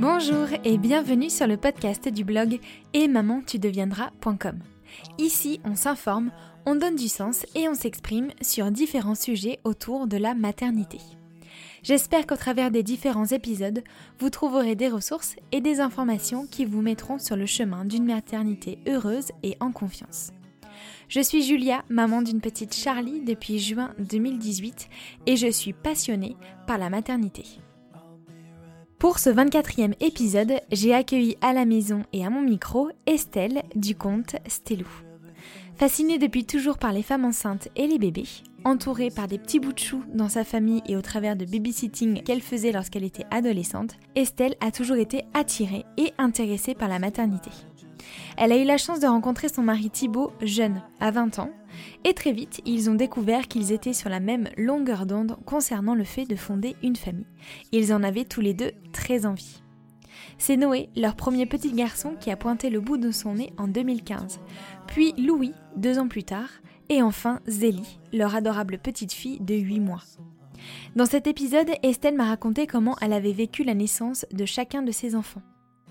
Bonjour et bienvenue sur le podcast du blog et maman-tu-deviendras.com. Ici, on s'informe, on donne du sens et on s'exprime sur différents sujets autour de la maternité. J'espère qu'au travers des différents épisodes, vous trouverez des ressources et des informations qui vous mettront sur le chemin d'une maternité heureuse et en confiance. Je suis Julia, maman d'une petite Charlie depuis juin 2018 et je suis passionnée par la maternité. Pour ce 24e épisode, j'ai accueilli à la maison et à mon micro Estelle du compte Stellou. Fascinée depuis toujours par les femmes enceintes et les bébés, entourée par des petits bouts de chou dans sa famille et au travers de babysitting qu'elle faisait lorsqu'elle était adolescente, Estelle a toujours été attirée et intéressée par la maternité. Elle a eu la chance de rencontrer son mari Thibaut jeune, à 20 ans, et très vite, ils ont découvert qu'ils étaient sur la même longueur d'onde concernant le fait de fonder une famille. Ils en avaient tous les deux très envie. C'est Noé, leur premier petit garçon, qui a pointé le bout de son nez en 2015, puis Louis, deux ans plus tard, et enfin Zélie, leur adorable petite fille de 8 mois. Dans cet épisode, Estelle m'a raconté comment elle avait vécu la naissance de chacun de ses enfants.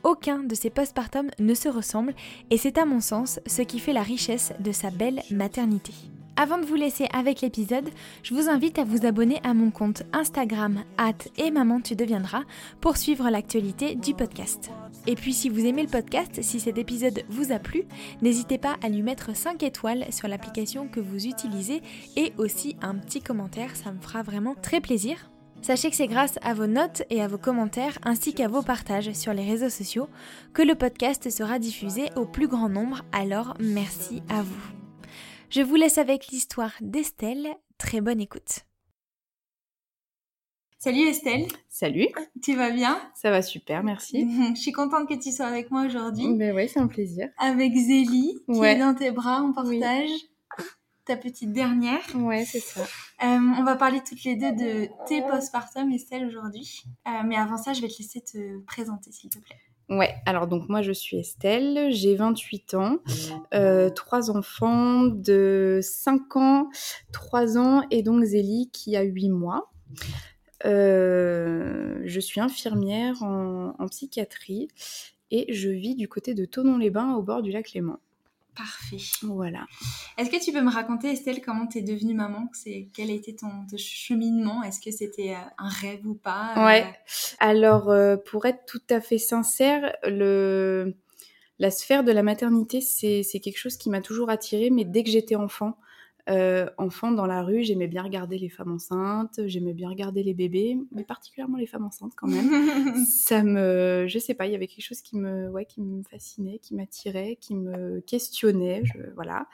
Aucun de ces postpartum ne se ressemble et c'est à mon sens ce qui fait la richesse de sa belle maternité. Avant de vous laisser avec l'épisode, je vous invite à vous abonner à mon compte Instagram at et maman tu deviendras pour suivre l'actualité du podcast. Et puis si vous aimez le podcast, si cet épisode vous a plu, n'hésitez pas à lui mettre 5 étoiles sur l'application que vous utilisez et aussi un petit commentaire, ça me fera vraiment très plaisir. Sachez que c'est grâce à vos notes et à vos commentaires ainsi qu'à vos partages sur les réseaux sociaux que le podcast sera diffusé au plus grand nombre, alors merci à vous. Je vous laisse avec l'histoire d'Estelle, très bonne écoute. Salut Estelle. Salut. Tu vas bien? Ça va super, merci. Je suis contente que tu sois avec moi aujourd'hui. Ben oui, c'est un plaisir. Avec Zélie, qui est dans tes bras en portage ta petite dernière. Ouais, c'est ça. Euh, on va parler toutes les deux de tes postpartum, Estelle, aujourd'hui. Euh, mais avant ça, je vais te laisser te présenter, s'il te plaît. Ouais, alors donc moi je suis Estelle, j'ai 28 ans, euh, trois enfants de 5 ans, 3 ans et donc Zélie qui a 8 mois. je suis infirmière en, en, psychiatrie et je vis du côté de Tonon-les-Bains au bord du lac Léman. Parfait. Voilà. Est-ce que tu peux me raconter, Estelle, comment tu es devenue maman? C'est Quel a été ton, cheminement? Est-ce que c'était euh, un rêve ou pas? Euh? Ouais. Alors, euh, pour être tout à fait sincère, le... la sphère de la maternité, c'est quelque chose qui m'a toujours attirée, mais dès que j'étais enfant, euh, enfant dans la rue, j'aimais bien regarder les femmes enceintes, j'aimais bien regarder les bébés, mais particulièrement les femmes enceintes quand même. ça me, je sais pas, il y avait quelque chose qui me, ouais, qui me fascinait, qui m'attirait, qui me questionnait, je, voilà.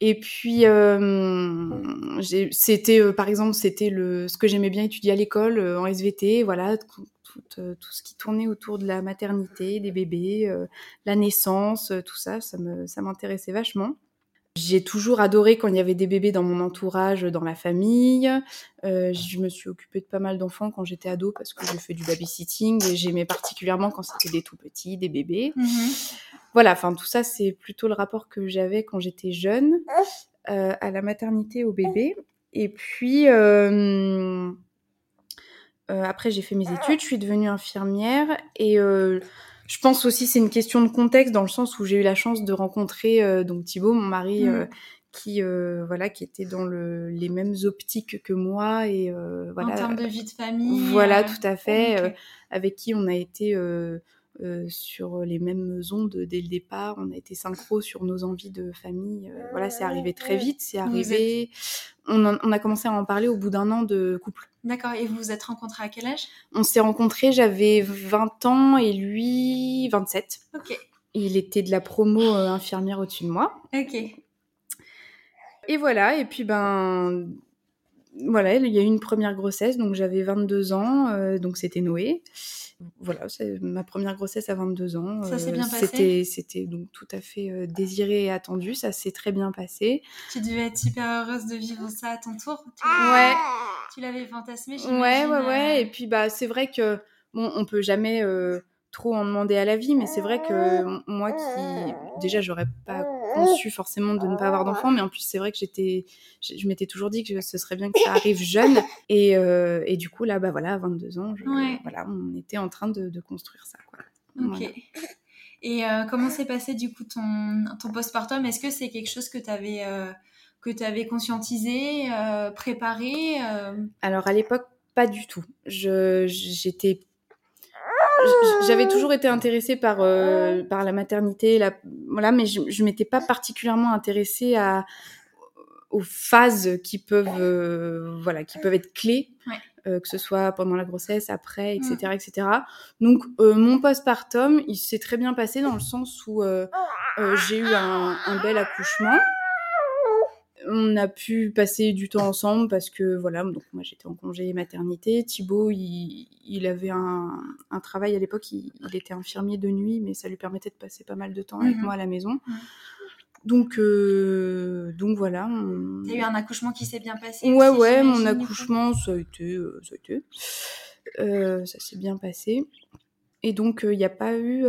Et puis, euh, c'était, euh, par exemple, c'était le, ce que j'aimais bien étudier à l'école en SVT, voilà, tout, tout, ce qui tournait autour de la maternité, des bébés, la naissance, tout ça, ça me, ça m'intéressait vachement. J'ai toujours adoré quand il y avait des bébés dans mon entourage, dans la famille. Euh, je me suis occupée de pas mal d'enfants quand j'étais ado parce que j'ai fait du babysitting et j'aimais particulièrement quand c'était des tout petits, des bébés. Mhm. Voilà, enfin tout ça c'est plutôt le rapport que j'avais quand j'étais jeune euh, à la maternité au bébé. Et puis euh, après j'ai fait mes études, je suis devenue infirmière et je pense aussi c'est une question de contexte dans le sens où j'ai eu la chance de rencontrer euh, donc Thibaut, mon mari, mm. euh, qui euh, voilà qui était dans le, les mêmes optiques que moi et voilà. En termes de vie de famille. Voilà, tout à fait. avec qui on a été sur les mêmes ondes dès le départ. On a été synchro sur nos envies de famille. voilà, c'est arrivé très vite. C'est arrivé. On, on, a commencé à en parler au bout d'un an de couple. D'accord. Et vous vous êtes rencontrés à quel âge? On s'est rencontrés, j'avais 20 ans et lui 27. Ok. Il était de la promo euh, infirmière au-dessus de moi. Ok. Et voilà, et puis ben voilà, il y a eu une première grossesse, donc j'avais 22 ans, euh, donc c'était Noé voilà, c'est ma première grossesse à 22 ans. Ça s'est bien euh, passé? C'était donc tout à fait euh, désiré et attendu. Ça s'est très bien passé. Tu devais être super heureuse de vivre ça à ton tour. Tu ouais. Tu l'avais fantasmé. Ouais, ouais, ouais. Et puis bah c'est vrai que bon, on peut jamais trop en demander à la vie, mais c'est vrai que moi qui déjà j'aurais pas conçu forcément de ne pas avoir d'enfant, mais en plus c'est vrai que j'étais, je, m'étais toujours dit que ce serait bien que ça arrive jeune, et, euh, et du coup là, bah voilà, à 22 ans, voilà, on était en train de, construire ça, quoi. Ok. Et euh, comment s'est passé du coup ton, ton postpartum? Est-ce que c'est quelque chose que tu avais, euh, que avais conscientisé, préparé Alors à l'époque, pas du tout. Je, j'étais j'avais toujours été intéressée par euh, par la maternité, la, voilà, mais je, je m'étais pas particulièrement intéressée à aux phases qui peuvent euh, voilà qui peuvent être clés, euh, que ce soit pendant la grossesse, après, etc., mm. etc. Donc mon postpartum, il s'est très bien passé dans le sens où j'ai eu un, un bel accouchement on a pu passer du temps ensemble parce que voilà, donc moi j'étais en congé maternité. Thibaut, il, avait un, travail à l'époque, il, était infirmier de nuit, mais ça lui permettait de passer pas mal de temps avec mhm. moi à la maison. Donc, euh, donc voilà. On... T'as eu un accouchement qui s'est bien passé Ouais, ouais, mon accouchement, ça a été, euh, ça a été, euh, ça s'est bien passé. Et donc, il n'y a pas eu,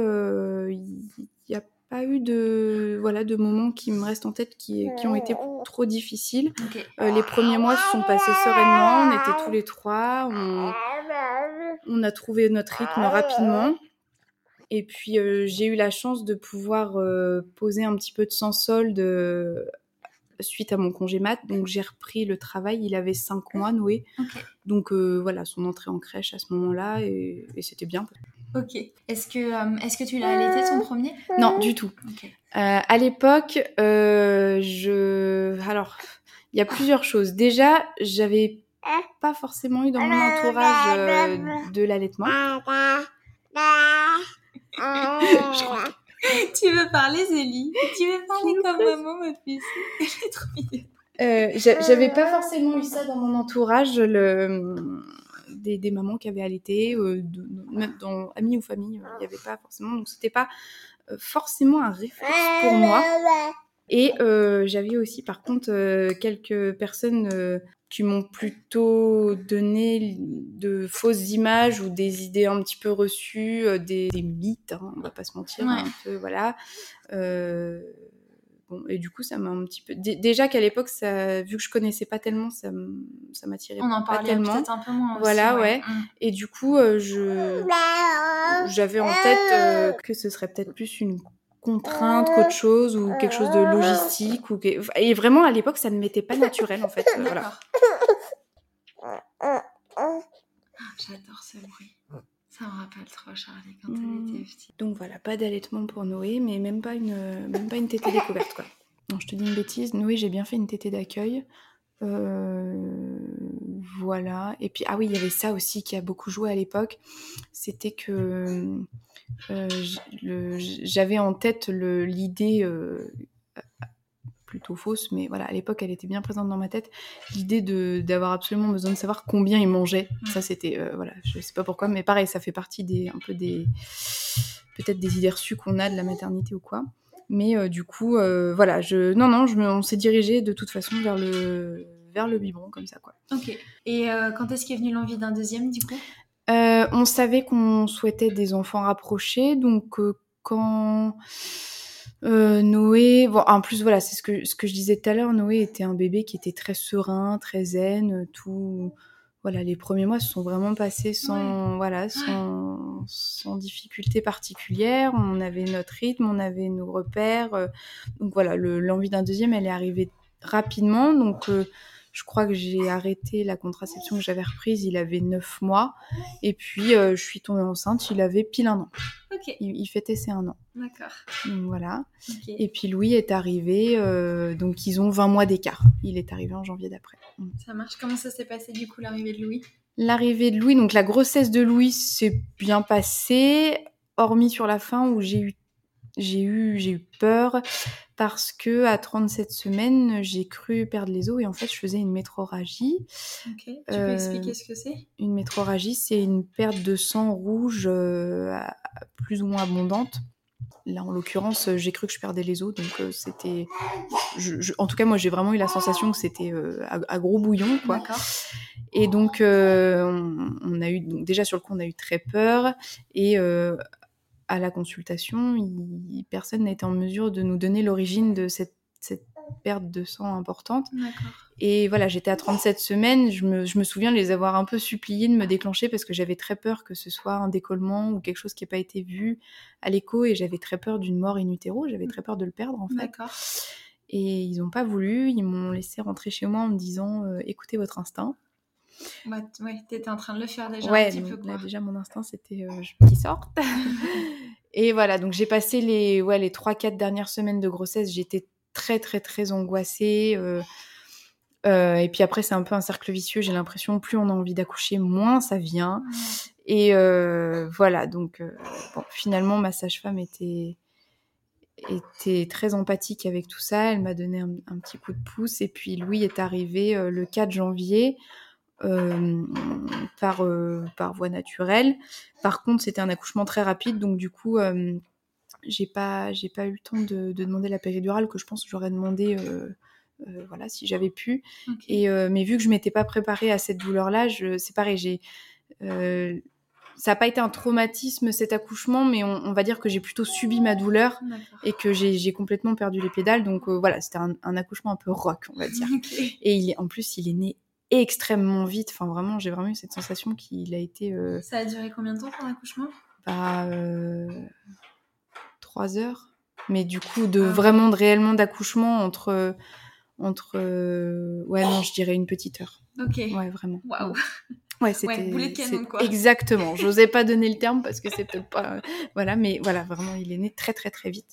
pas eu de voilà de moments qui me restent en tête qui, qui ont été trop difficiles. Euh, les premiers mois se sont passés sereinement, on était tous les trois, on, on a trouvé notre rythme rapidement. Et puis euh, j'ai eu la chance de pouvoir euh, poser un petit peu de sans solde suite à mon congé mat. Donc j'ai repris le travail. Il avait cinq mois, Noé. Donc voilà, son entrée en crèche à ce moment-là et, et c'était bien. Ok. Est-ce que, euh, est-ce que tu l'as allaité ton premier? Non, du tout. Euh, à l'époque, euh, je. Alors, il y a plusieurs choses. Déjà, j'avais pas forcément eu dans mon entourage de l'allaitement. tu veux parler, Zélie? Tu veux parler comme maman, ma Elle est trop j'avais pas forcément eu ça dans mon entourage. Le des, mamans qui avaient allaité, euh, même dans amis ou famille, euh, il n'y avait pas forcément. Donc c'était pas euh, forcément un réflexe pour moi. Et j'avais aussi par contre quelques personnes qui m'ont plutôt donné de fausses images ou des idées un petit peu reçues, des, mythes, hein, on va pas se mentir, un peu, voilà et du coup, ça m'a un petit peu. déjà qu'à l'époque, ça, vu que je connaissais pas tellement, ça, ça m'attirait On en parlait peut-être un peu moins. Voilà, ouais. Mm. Et du coup, euh, je j'avais en tête euh, que ce serait peut-être plus une contrainte qu'autre chose ou quelque chose de logistique ou et vraiment à l'époque, ça ne m'était pas naturel en fait. voilà. Ah, j'adore ce bruit. Ça me rappelle trop Charlie quand elle mmh. était petite. Donc voilà, pas d'allaitement pour Noé, mais même pas une, même pas une tétée découverte quoi. Non, je te dis une bêtise. Noé, j'ai bien fait une tétée d'accueil. Euh, voilà. Et puis, ah oui, il y avait ça aussi qui a beaucoup joué à l'époque. C'était que euh, j'avais en tête l'idée euh, plutôt fausse, mais voilà, à l'époque, elle était bien présente dans ma tête. L'idée de d'avoir absolument besoin de savoir combien il mangeait, ça c'était, euh, voilà, je sais pas pourquoi, mais pareil, ça fait partie des, un peu des, peut-être des idées reçues qu'on a de la maternité ou quoi. Mais euh, du coup, euh, voilà, je, non, non, je me, on s'est dirigé de toute façon vers le, vers le biberon comme ça, quoi. Ok. Et quand est-ce qu'est venue l'envie d'un deuxième, du coup? On savait qu'on souhaitait des enfants rapprochés, donc quand euh, Noé, bon, en plus voilà, c'est ce que ce que je disais tout à l'heure. Noé était un bébé qui était très serein, très zen, tout. Voilà, les premiers mois se sont vraiment passés sans voilà, sans, sans difficulté particulière. On avait notre rythme, on avait nos repères. Euh, donc voilà, l'envie d'un deuxième, elle est arrivée rapidement. Donc euh, je crois que j'ai arrêté la contraception que j'avais reprise, il avait 9 mois. Et puis, euh, je suis tombée enceinte, il avait pile un an. Il, fêtait ses un an. D'accord. voilà. Et puis, Louis est arrivé, euh, donc ils ont 20 mois d'écart. Il est arrivé en janvier d'après. Ça marche. Comment ça s'est passé, du coup, l'arrivée de Louis? L'arrivée de Louis, donc la grossesse de Louis s'est bien passée, hormis sur la fin où j'ai eu j'ai eu, j'ai eu peur parce que à 37 semaines, j'ai cru perdre les os et en fait, je faisais une métroragie. Ok. Tu peux euh, expliquer ce que c'est? Une métroragie, c'est une perte de sang rouge euh, plus ou moins abondante. Là, en l'occurrence, j'ai cru que je perdais les os, donc euh, c'était. en tout cas, moi, j'ai vraiment eu la sensation que c'était à, gros bouillon, quoi. Et donc, on, a eu, donc déjà sur le coup, on a eu très peur. Et à la consultation, il- personne n'a été en mesure de nous donner l'origine de cette, cette perte de sang importante. Et voilà, j'étais à 37 semaines. Je me, je me souviens de les avoir un peu suppliés de me déclencher parce que j'avais très peur que ce soit un décollement ou quelque chose qui n'ait pas été vu à l'écho. Et j'avais très peur d'une mort in utero. J'avais très peur de le perdre, en fait. Et ils n'ont pas voulu. Ils m'ont laissé rentrer chez moi en me disant euh, écoutez votre instinct. Bah, ouais, t'étais en train de le faire déjà ouais, un petit peu, donc là, quoi. déjà, mon instinct, c'était euh, je veux qu'il sorte. et voilà, donc j'ai passé les, ouais, les 3-4 dernières semaines de grossesse. J'étais très, très, très angoissée. euh, euh, et puis après, c'est un peu un cercle vicieux. J'ai l'impression, plus on a envie d'accoucher, moins ça vient. Et euh, voilà, donc bon, finalement, ma sage-femme était, était très empathique avec tout ça. Elle m'a donné un, un petit coup de pouce. Et puis Louis est arrivé euh, le 4 janvier euh, par, euh, par voie naturelle. Par contre, c'était un accouchement très rapide, donc du coup, euh, j'ai pas, j'ai pas eu le temps de, de demander la péridurale que je pense que j'aurais demandé. voilà, si j'avais pu. Et mais vu que je m'étais pas préparée à cette douleur-là, c'est pareil, j'ai ça n'a pas été un traumatisme cet accouchement, mais on, on va dire que j'ai plutôt subi ma douleur et que j'ai complètement perdu les pédales. Donc euh, voilà, c'était un, un accouchement un peu rock, on va dire. Et il est, en plus, il est né extrêmement vite. Enfin, vraiment, j'ai vraiment eu cette sensation qu'il a été euh, Ça a duré combien de temps ton accouchement? bah, euh, trois heures. Mais du coup, de Ah. vraiment, de réellement d'accouchement entre entre euh, ouais non, je dirais une petite heure. Ok. Ouais, vraiment. Waouh. Ouais, c'était boulet de canon, quoi. Exactement. J'osais pas donner le terme parce que c'est peut-être pas voilà, mais voilà, vraiment, il est né très très très vite.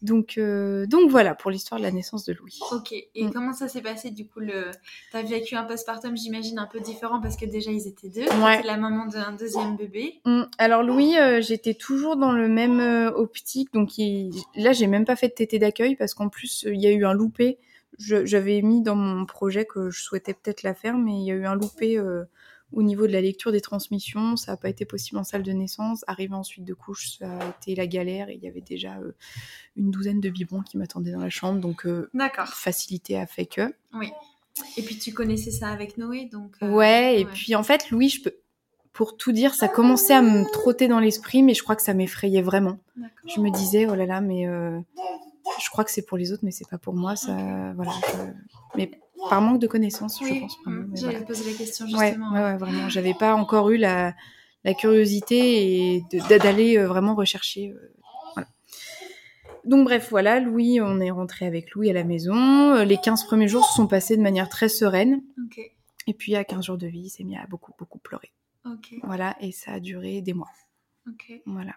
Donc euh, donc voilà pour l'histoire de la naissance de Louis. Ok. Et Mm. comment ça s'est passé du coup le... T'as vécu un postpartum, j'imagine, un peu différent parce que déjà ils étaient deux. Ouais. La maman d'un deuxième bébé. Mm. Alors Louis, euh, j'étais toujours dans le même euh, optique, donc il- là j'ai même pas fait de tété d'accueil parce qu'en plus euh, il y a eu un loupé. J'avais mis dans mon projet que je souhaitais peut-être la faire, mais il y a eu un loupé euh, au niveau de la lecture des transmissions. Ça n'a pas été possible en salle de naissance. Arrivé ensuite de couche, ça a été la galère. Et il y avait déjà euh, une douzaine de biberons qui m'attendaient dans la chambre, donc euh, facilité a fait que. Oui. Et puis tu connaissais ça avec Noé, donc. euh, Ouais, et puis en fait, Louis, je peux, pour tout dire, ça commençait à me trotter dans l'esprit, mais je crois que ça m'effrayait vraiment. Je me disais, oh là là, mais euh, je crois que c'est pour les autres, mais c'est pas pour moi. Ça, voilà. je- Mais par manque de connaissances, je pense mm, mais j'allais voilà. poser la question justement. ouais, ouais, vraiment. J'avais pas encore eu la, la curiosité et d'aller euh, vraiment rechercher. euh, voilà. Donc bref, voilà, Louis, on est rentré avec Louis à la maison. Euh, Les 15 premiers jours se sont passés de manière très sereine. Et puis à 15 jours de vie, il s'est mis à beaucoup, beaucoup pleurer. Voilà, et ça a duré des mois. Voilà.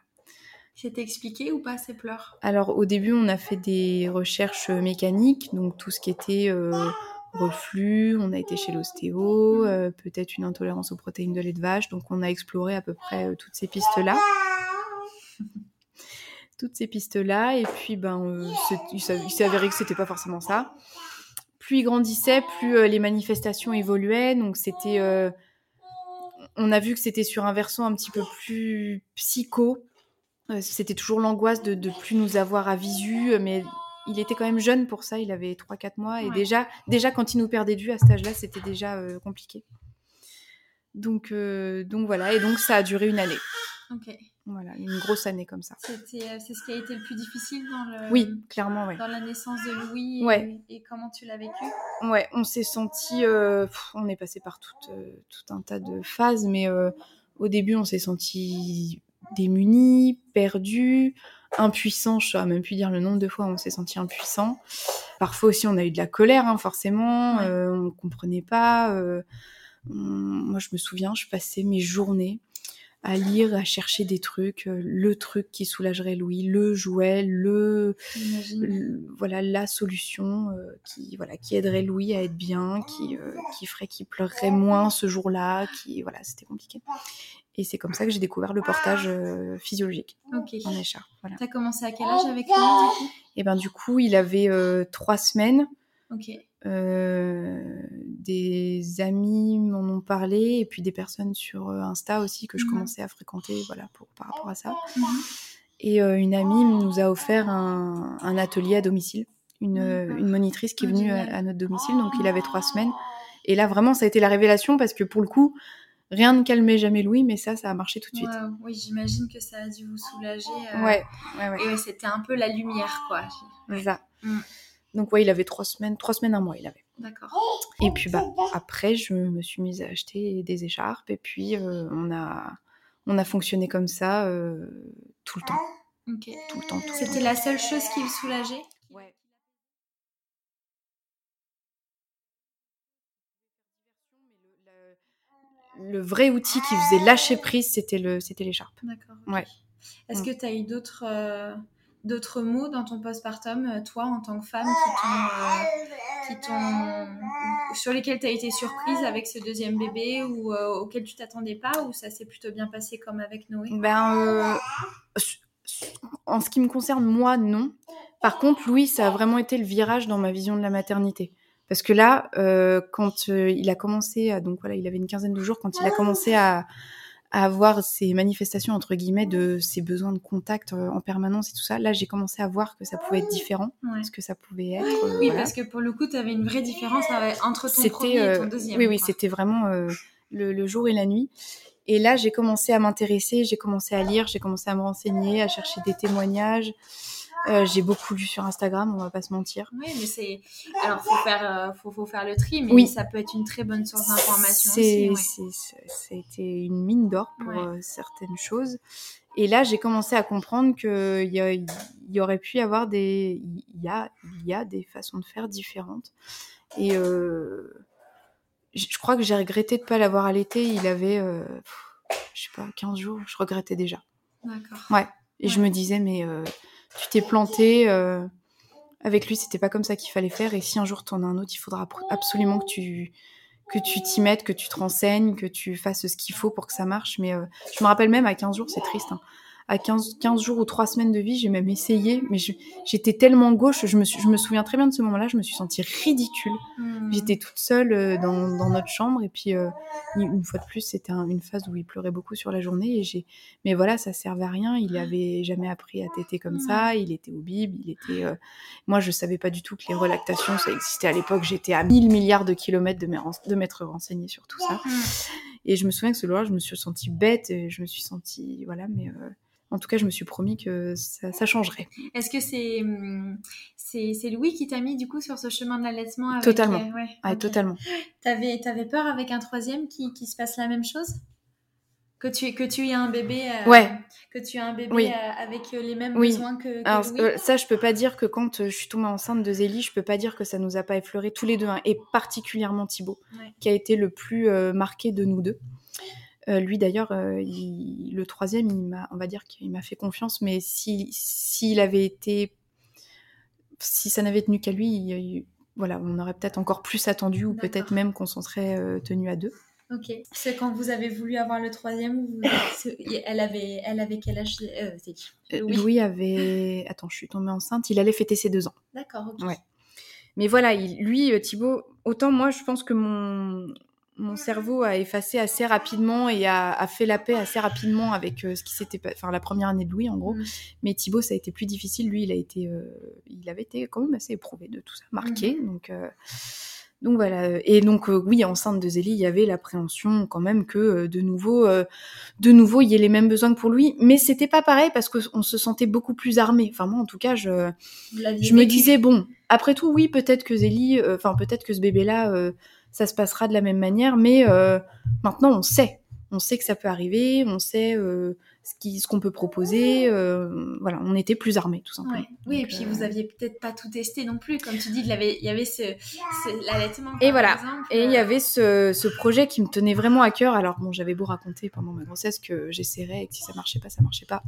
C'était expliqué ou pas ces pleurs? Alors au début, on a fait des recherches mécaniques, donc tout ce qui était euh, reflux, on a été chez l'ostéo, euh, peut-être une intolérance aux protéines de lait de vache, donc on a exploré à peu près euh, toutes ces pistes-là. toutes ces pistes-là, et puis ben, euh, il s'est avéré que c'était pas forcément ça. Plus il grandissait, plus les manifestations évoluaient, donc c'était... on a vu que c'était sur un versant un petit peu plus psycho, C'était toujours l'angoisse de, de plus nous avoir à visu, mais il était quand même jeune pour ça, il avait 3-4 mois, et Ouais. déjà, déjà quand il nous perdait de vue à cet âge-là, c'était déjà euh, compliqué. Donc, euh, donc voilà, et donc ça a duré une année. Ok. Voilà, une grosse année comme ça. C'était, euh, c'est ce qui a été le plus difficile dans le. Oui, clairement, ouais. Dans la naissance de Louis. Et, Ouais. et comment tu l'as vécu? Ouais, on s'est senti, euh, pff, on est passé par tout, tout un tas de phases, mais au début, on s'est senti démunis, perdus, impuissants. Je saurais même plus dire le nombre de fois où on s'est senti impuissant. Parfois aussi, on a eu de la colère, hein, forcément. Ouais. euh, on comprenait pas. euh, on- moi, je me souviens, je passais mes journées à lire, à chercher des trucs, euh, le truc qui soulagerait Louis, le jouet, le voilà la solution euh, qui voilà qui aiderait Louis à être bien, qui euh, qui ferait qu'il pleurerait moins ce jour-là, qui voilà c'était compliqué. Et c'est comme ça que j'ai découvert le portage euh, physiologique Ok. en écharpe. Voilà. T'as commencé à quel âge avec coup? Et ben du coup il avait euh, trois semaines. Ok. Euh, des amis m'en ont parlé et puis des personnes sur euh, Insta aussi que je Mhm. commençais à fréquenter voilà pour par rapport à ça. Mhm. Et euh, une amie nous a offert un, un atelier à domicile. Une, une monitrice qui est Ah, venue à, notre domicile, donc il avait trois semaines. Et là, vraiment, ça a été la révélation parce que pour le coup, Rien ne calmait jamais Louis, mais ça, ça a marché tout de suite. Ouais, oui, j'imagine que ça a dû vous soulager. euh, Ouais, ouais, ouais. Et ouais, c'était un peu la lumière, quoi. C'est ça. Mm. Donc ouais, il avait trois semaines, trois semaines, un mois, il avait. D'accord. Et puis bah après, je me suis mise à acheter des écharpes et puis euh, on a on a fonctionné comme ça euh, tout le temps, Ok. tout le temps, tout le temps. C'était la seule chose qui vous soulageait? Ouais. Le vrai outil qui faisait lâcher prise, c'était le, c'était l'écharpe. D'accord. Ouais. Est-ce Mm. que tu as eu d'autres euh, d'autres mots dans ton postpartum, euh, toi, en tant que femme, qui t'ont, euh, qui t'ont- sur lesquels tu as été surprise avec ce deuxième bébé ou euh, auquel tu t'attendais pas ou ça s'est plutôt bien passé comme avec Noé? Ben, en ce qui me concerne, moi, non. Par contre, Louis, ça a vraiment été le virage dans ma vision de la maternité. Parce que là, euh, quand euh, il a commencé à, donc voilà, il avait une quinzaine de jours, quand il a commencé à, à avoir ces manifestations entre guillemets de ses besoins de contact euh, en permanence et tout ça, là, j'ai commencé à voir que ça pouvait être différent, Ouais. ce que ça pouvait être. Oui, voilà. parce que pour le coup, tu avais une vraie différence entre ton premier et ton deuxième. oui, oui, c'était vraiment le, le jour et la nuit. Et là, j'ai commencé à m'intéresser, j'ai commencé à lire, j'ai commencé à me renseigner, à chercher des témoignages. Euh, j'ai beaucoup lu sur Instagram, on va pas se mentir. Oui, mais c'est. Alors, faut faire, euh, faut, faut faire le tri, mais Oui. ça peut être une très bonne source d'information C'est, aussi. ouais. c'est- c'est- ça a été une mine d'or pour Ouais. euh, certaines choses. Et là, j'ai commencé à comprendre qu'il y, y aurait pu y avoir des, il y a, y a des façons de faire différentes. Et euh, je crois que j'ai regretté de pas l'avoir allaité. Il avait, je sais pas, 15 jours. Je regrettais déjà. D'accord. Ouais. Et je me disais, mais tu t'es planté. euh, avec lui, c'était pas comme ça qu'il fallait faire. Et si un jour t'en as un autre, il faudra absolument que tu que tu t'y mettes, que tu te renseignes, que tu fasses ce qu'il faut pour que ça marche. Mais euh, je me rappelle même à 15 jours, c'est triste. hein. À 15, 15 jours ou 3 semaines de vie, j'ai même essayé, mais j'étais tellement gauche, je me, suis- je me souviens très bien de ce moment-là, je me suis sentie ridicule. Hmm. J'étais toute seule euh, dans, dans notre chambre et puis euh, une fois de plus c'était un- une phase où il pleurait beaucoup sur la journée et j'ai mais voilà ça servait à rien il avait jamais appris à téter comme ça il était au bib il était euh, moi je savais pas du tout que les relactations ça existait à l'époque j'étais à 1000 milliards de kilomètres de m'être de m'être renseignée sur tout ça Hmm. et je me souviens que ce jour-là je me suis sentie bête et je me suis sentie voilà mais euh, en tout cas je me suis promis que ça, ça changerait Est-ce que c'est hum, c'est c'est Louis qui t'a mis du coup sur ce chemin de l'allaitement avec, Totalement. euh, ouais, totalement T'avais peur avec un troisième qui, qui se passe la même chose? Que tu que tu aies un bébé euh, Ouais. que tu aies un bébé Oui. euh, avec les mêmes Oui. besoins que, que Alors Louis? ça, je peux pas dire que quand je suis tombée enceinte de Zélie, je peux pas dire que ça nous a pas effleuré tous les deux, hein, et particulièrement Thibaut, Ouais. qui a été le plus euh, marqué de nous deux. Euh, lui d'ailleurs, euh, le troisième, il m'a, on va dire qu'il m'a fait confiance, mais si s'il avait été, si ça n'avait tenu qu'à lui, il- il- voilà, on aurait peut-être encore plus attendu, ou peut-être même qu'on s'en serait euh, tenu à deux. Ok. C'est quand vous avez voulu avoir le troisième, vous- elle avait elle avait quel âge Louis? Louis avait, attends, je suis tombée enceinte, il allait fêter ses deux ans. D'accord. ok. Ouais. Mais voilà, il- lui, Thibaut, autant moi, je pense que mon, mon cerveau a effacé assez rapidement et a, a fait la paix assez rapidement avec euh, ce qui s'était enfin la première année de Louis en gros. Mhm. Mais Thibaut, ça a été plus difficile. Lui, il a été, euh, il avait été quand même assez éprouvé de tout ça, marqué. Donc, euh, donc voilà. Et donc euh, oui, enceinte de Zélie, il y avait l'appréhension quand même que euh, de nouveau, euh, de nouveau, il y ait les mêmes besoins que pour lui. Mais c'était pas pareil parce qu'on se sentait beaucoup plus armé. Enfin moi, en tout cas, je je me disais bon après tout oui peut-être que Zélie euh, enfin peut-être que ce bébé là ça se passera de la même manière mais euh, maintenant on sait on sait que ça peut arriver on sait euh, ce qu'on peut proposer euh, voilà on était plus armés tout simplement Ouais. Oui, et puis euh, vous aviez peut-être pas tout testé non plus, comme tu dis, il y avait, il y avait ce, ce- l'allaitement. Et voilà. exemple, Et il y avait ce, ce projet qui me tenait vraiment à cœur. Alors bon, j'avais beau raconter pendant ma grossesse que j'essaierais et que si ça marchait pas, ça marchait pas.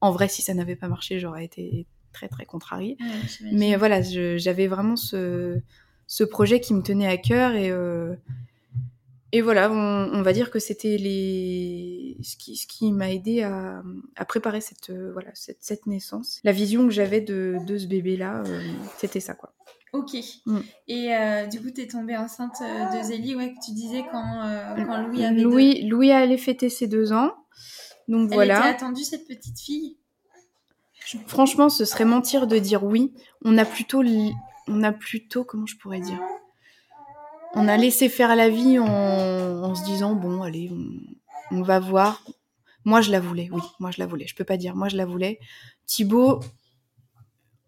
En vrai, si ça n'avait pas marché, j'aurais été très très contrariée. ouais. Mais voilà, j'avais vraiment ce, ce projet qui me tenait à cœur et, euh, et voilà, on, on va dire que c'était les ce qui, ce qui m'a aidé à, à préparer cette, euh, voilà, cette, cette naissance. La vision que j'avais de, de ce bébé-là, euh, c'était ça quoi. Ok. Mm. Et euh, du coup, t'es tombée enceinte de Zélie, ouais, que tu disais quand, quand Louis avait deux. Louis, Louis allait fêter ses deux ans. Donc Elle voilà. était attendue, cette petite fille? Franchement, ce serait mentir de dire oui. On a plutôt, on a plutôt, comment je pourrais dire on a laissé faire la vie en, en se disant bon, allez, on, on va voir. Moi, je la voulais, oui, moi je la voulais. Je peux pas dire, moi je la voulais. Thibaut,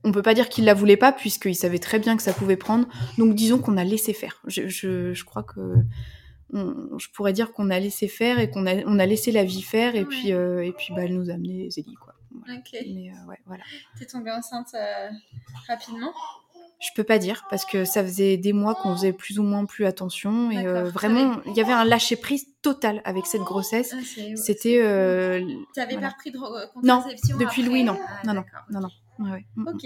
on peut pas dire qu'il la voulait pas puisqu'il savait très bien que ça pouvait prendre. Donc disons qu'on a laissé faire. Je, je, je crois que on- je pourrais dire qu'on a laissé faire et qu'on a, on a laissé la vie faire et Ouais. puis euh, et puis bah elle nous a amené Zélie quoi. Voilà. Ok. Mais euh, ouais, voilà. T'es tombée enceinte euh, rapidement Je peux pas dire parce que ça faisait des mois qu'on faisait plus ou moins plus attention et euh, vraiment il y avait un lâcher prise total avec cette grossesse. Ah, C'était euh, T'avais voilà. pas repris de Non, contraception depuis après Louis non. Ah, non non non non. Ouais, ouais. Mm, mm. Ok.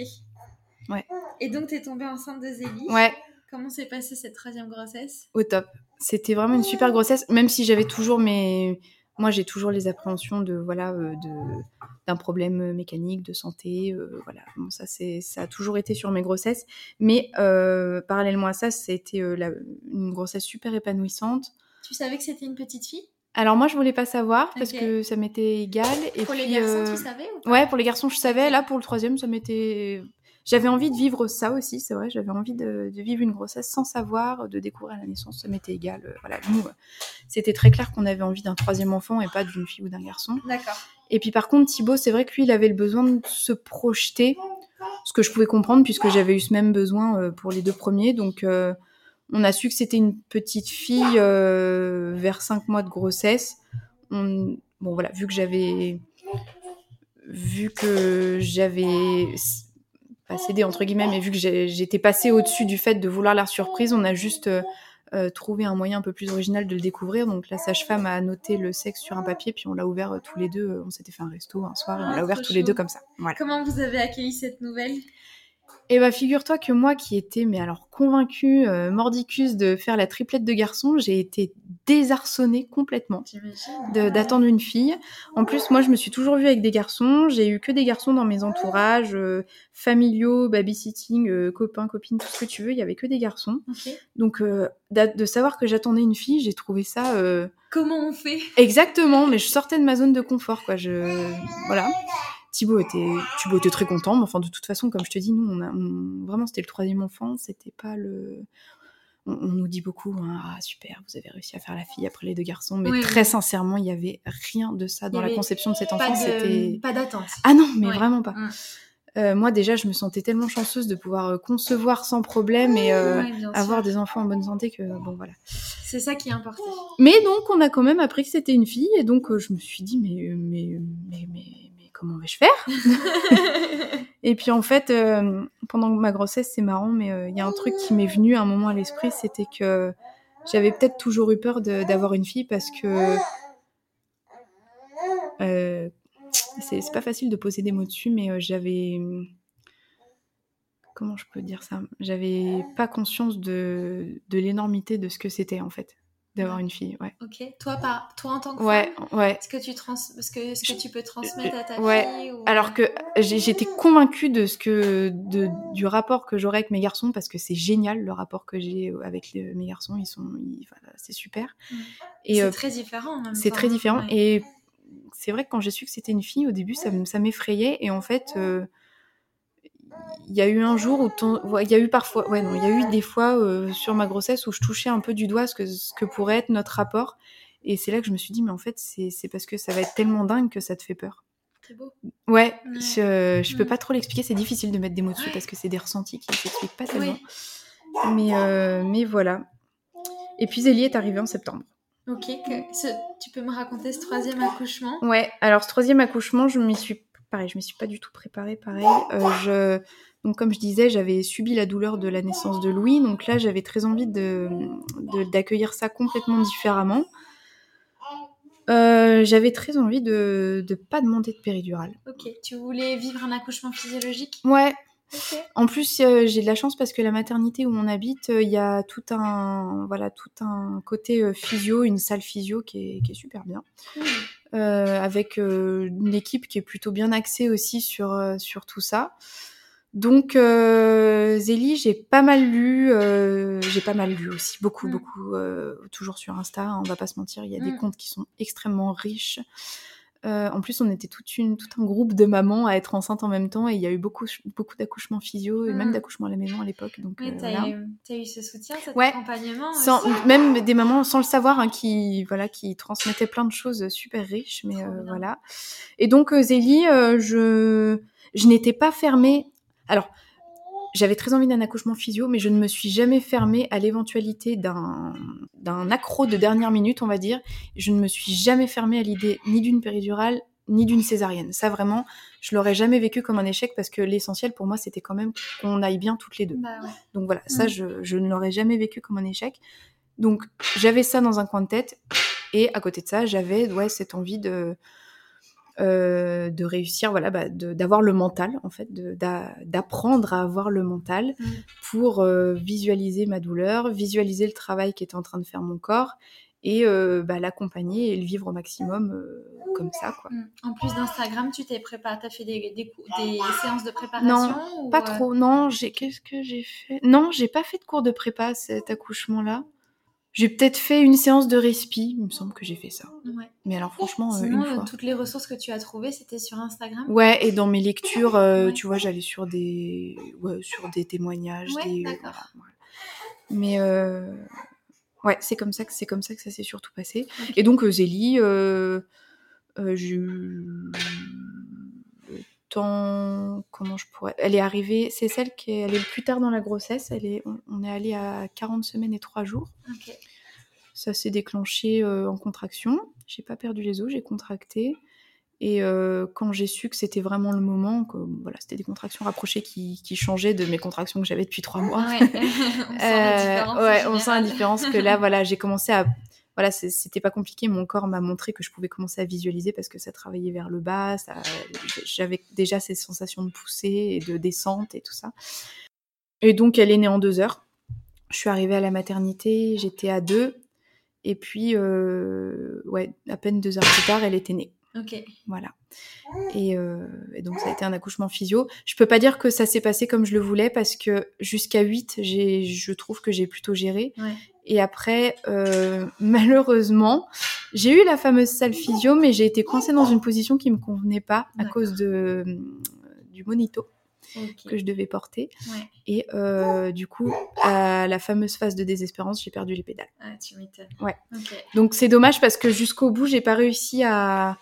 Ouais. Et donc t'es tombée enceinte de Zélie. Ouais, Comment s'est passée cette troisième grossesse? Au top. C'était vraiment une super grossesse, même si j'avais toujours mes. Moi, j'ai toujours les appréhensions de voilà euh, de d'un problème mécanique, de santé, euh, voilà. Bon, ça c'est ça a toujours été sur mes grossesses, mais euh, parallèlement à ça, c'était euh, une grossesse super épanouissante. Tu savais que c'était une petite fille? Alors moi, je voulais pas savoir parce que ça m'était égal. Et Pour puis, les garçons, euh, tu savais ou pas? Ouais, pour les garçons, je savais. Là, pour le troisième, ça m'était. J'avais envie de vivre ça aussi, c'est vrai. J'avais envie de, de vivre une grossesse sans savoir, de découvrir à la naissance. Ça m'était égal. Euh, Voilà, nous, euh, c'était très clair qu'on avait envie d'un troisième enfant et pas d'une fille ou d'un garçon. D'accord. Et puis par contre, Thibaut, c'est vrai que lui, il avait le besoin de se projeter, ce que je pouvais comprendre puisque j'avais eu ce même besoin euh, pour les deux premiers. Donc, on a su que c'était une petite fille euh, vers cinq mois de grossesse. On- Bon, voilà, vu que j'avais vu que j'avais pas cédé entre guillemets, mais vu que j'étais passée au-dessus du fait de vouloir la surprise, on a juste euh, euh, trouvé un moyen un peu plus original de le découvrir. Donc la sage-femme a noté le sexe sur un papier, puis on l'a ouvert euh, tous les deux. On s'était fait un resto un soir, et on Ah, l'a ouvert trop tous les deux comme ça. Voilà. Comment vous avez accueilli cette nouvelle? Et bah figure-toi que moi qui étais mais alors convaincue, euh, mordicus de faire la triplette de garçons, j'ai été désarçonnée complètement de- d'attendre une fille. En plus, moi, je me suis toujours vue avec des garçons. J'ai eu que des garçons dans mes entourages, euh, familiaux, babysitting, euh, copains, copines, tout ce que tu veux. Il y avait que des garçons. Ok. Donc, euh, de savoir que j'attendais une fille, j'ai trouvé ça euh, Comment on fait? Exactement. Mais je sortais de ma zone de confort, quoi. Je voilà. Thibaut était, Thibaut était très content. Mais enfin, de toute façon, comme je te dis, nous, on a, on- vraiment, c'était le troisième enfant. C'était pas le on, on nous dit beaucoup, hein, ah super, vous avez réussi à faire la fille après les deux garçons, mais Oui, très oui. sincèrement, il y avait rien de ça dans la conception de cet enfant. C'était pas d'attente. ah non, mais Ouais. vraiment pas. Mm. Euh, moi déjà, je me sentais tellement chanceuse de pouvoir euh, concevoir sans problème et euh, Ouais, avoir sûr. des enfants en bonne santé que bon voilà. C'est ça qui est important. Mais donc on a quand même appris que c'était une fille et donc euh, je me suis dit mais mais, mais comment vais-je faire? Et puis en fait, euh, pendant ma grossesse, c'est marrant, mais euh, il y a un truc qui m'est venu à un moment à l'esprit, c'était que j'avais peut-être toujours eu peur d'avoir une fille parce que euh, c'est c'est pas facile de poser des mots dessus, mais j'avais comment je peux dire ça? J'avais pas conscience de, de l'énormité de ce que c'était en fait d'avoir une fille. Ouais, ok. Toi, pas, toi en tant que ouais, femme, ouais. est-ce que tu trans, est-ce que, est-ce que tu peux transmettre à ta Ouais. fille ou- Alors que j'ai- j'étais convaincue de ce que de, du rapport que j'aurais avec mes garçons parce que c'est génial le rapport que j'ai avec les- mes garçons ils sont ils- voilà, c'est super Mm. et c'est euh, très différent. en même c'est très hein. différent Ouais. et c'est vrai que quand j'ai su que c'était une fille au début ça, m'effrayait et en fait euh, il y a eu un jour où ton- il y a eu parfois ouais non il y a eu des fois euh, sur ma grossesse où je touchais un peu du doigt ce que ce que pourrait être notre rapport et c'est là que je me suis dit mais en fait c'est parce que ça va être tellement dingue que ça te fait peur C'est beau. Ouais, Ouais. je, je peux Mm. pas trop l'expliquer, c'est difficile de mettre des mots dessus Ouais. parce que c'est des ressentis qui s'expliquent pas tellement. Oui. Mais, euh, mais voilà. Et puis Zélie est arrivée en septembre. Ok. que- ce- tu peux me raconter ce troisième accouchement? Ouais, alors ce troisième accouchement, je m'y suis pareil, je m'y suis pas du tout préparée pareil. Euh, je donc comme je disais, j'avais subi la douleur de la naissance de Louis, donc là j'avais très envie de de- d'accueillir ça complètement différemment. Euh, j'avais très envie de de pas demander de péridurale. Ok. Tu voulais vivre un accouchement physiologique? Ouais, En plus, euh, j'ai de la chance parce que la maternité où on habite, euh, il y a tout un, voilà, tout un côté euh, physio, une salle physio qui est, qui est super bien, avec une équipe qui est plutôt bien axée aussi sur, sur tout ça. Donc, Zélie, j'ai pas mal lu, j'ai pas mal lu aussi, beaucoup, Mm. beaucoup, toujours sur Insta, hein, on va pas se mentir, il y a des Mm. comptes qui sont extrêmement riches. Euh, en plus, on était toute une, tout un groupe de mamans à être enceintes en même temps et il y a eu beaucoup, beaucoup d'accouchements physio et même Mm. d'accouchements à la maison à l'époque. Donc, Oui, euh, t'as eu, t'as eu ce soutien, cet Ouais. accompagnement Sans- aussi même des mamans sans le savoir hein, qui voilà qui transmettaient plein de choses super riches mais euh, voilà et donc euh, Zélie euh, je je n'étais pas fermée alors j'avais très envie d'un accouchement physio mais je ne me suis jamais fermée à l'éventualité d'un d'un accro de dernière minute on va dire je ne me suis jamais fermée à l'idée ni d'une péridurale ni d'une césarienne ça vraiment je l'aurais jamais vécu comme un échec parce que l'essentiel pour moi c'était quand même qu'on aille bien toutes les deux Bah ouais. donc voilà, ça, Mm. je, je ne l'aurais jamais vécu comme un échec. Donc j'avais ça dans un coin de tête. Et à côté de ça, j'avais ouais, cette envie de, euh, de réussir, voilà, bah, d'avoir le mental, en fait, d'apprendre à avoir le mental Mm. pour euh, visualiser ma douleur, visualiser le travail qui était en train de faire mon corps et euh, bah, l'accompagner et le vivre au maximum euh, comme ça, quoi. Mm. En plus d'Instagram, tu t'es préparé, t'as fait des, des, cou- des séances de préparation ou, Pas euh, trop, non, j'ai qu'est-ce que j'ai fait? Non, j'ai pas fait de cours de prépa cet accouchement-là. J'ai peut-être fait une séance de respi, il me semble que j'ai fait ça. Ouais. Mais alors franchement, euh, Sinon, une fois. toutes les ressources que tu as trouvées, c'était sur Instagram? Ouais, et dans mes lectures, euh, Ouais. tu vois, j'allais sur des, ouais, sur des témoignages, Ouais, des, d'accord. voilà, voilà. Mais euh, ouais, c'est comme ça que c'est comme ça que ça s'est surtout passé. Et donc Zélie, euh, j'ai eu temps, comment je pourrais, elle est arrivée, c'est celle qui est allée le plus tard dans la grossesse. Elle est, on, on est allé à 40 semaines et 3 jours. Ça s'est déclenché euh, en contraction. J'ai pas perdu les os, j'ai contracté. Et euh, quand j'ai su que c'était vraiment le moment, que voilà, c'était des contractions rapprochées qui, qui changeaient de mes contractions que j'avais depuis trois mois. Ouais. on sent la Euh, différence. en ouais, on sent la différence que là, voilà, j'ai commencé à. Voilà, c'était pas compliqué. Mon corps m'a montré que je pouvais commencer à visualiser parce que ça travaillait vers le bas. J'avais déjà ces sensations de poussée et de descente et tout ça. Et donc, elle est née en deux heures. Je suis arrivée à la maternité, j'étais à deux. Et puis, euh, ouais, à peine deux heures plus tard, elle était née. Ok. Voilà. Et, euh, et donc ça a été un accouchement physio. Je peux pas dire que ça s'est passé comme je le voulais parce que jusqu'à 8, j'ai, je trouve que j'ai plutôt géré. Ouais. Et après, euh, malheureusement, j'ai eu la fameuse salle physio, mais j'ai été coincée dans une position qui me convenait pas à cause de, du monito que je devais porter. Ouais. Et euh, du coup, à la fameuse phase de désespérance, j'ai perdu les pédales. Ah, tu m'étonnes. Ouais. Donc c'est dommage parce que jusqu'au bout, j'ai pas réussi à